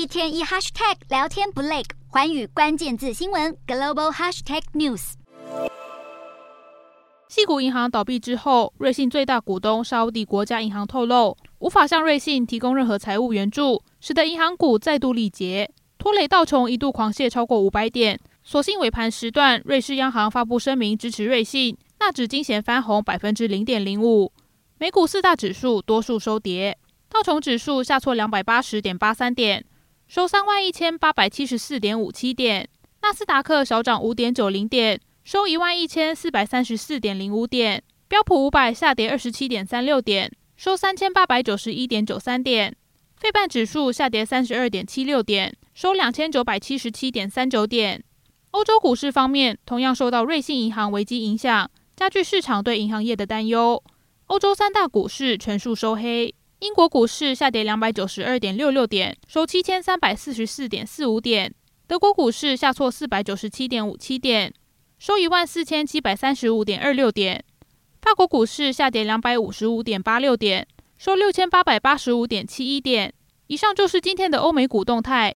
一天一 hashtag 聊天不累，寰宇关键字新闻 global hashtag news。矽谷银行倒闭之后，瑞信最大股东沙乌地国家银行透露，无法向瑞信提供任何财务援助，使得银行股再度力竭，拖累道琼一度狂泻超过五百点。所幸尾盘时段，瑞士央行发布声明支持瑞信，纳指惊险翻红百分之零点零五。美股四大指数多数收跌，道琼指数下挫两百八十点八三点，收三万一千八百七十四点五七点；纳斯达克小涨五点九零点，收一万一千四百三十四点零五点；标普五百下跌二十七点三六点，收三千八百九十一点九三点；费半指数下跌三十二点七六点，收两千九百七十七点三九点。欧洲股市方面，同样受到瑞信银行危机影响，加剧市场对银行业的担忧。欧洲三大股市全数收黑，英国股市下跌两百九十二点六六点，收七千三百四十四点四五点；德国股市下挫四百九十七点五七点，收一万四千七百三十五点二六点；法国股市下跌两百五十五点八六点，收六千八百八十五点七一点。以上就是今天的欧美股动态，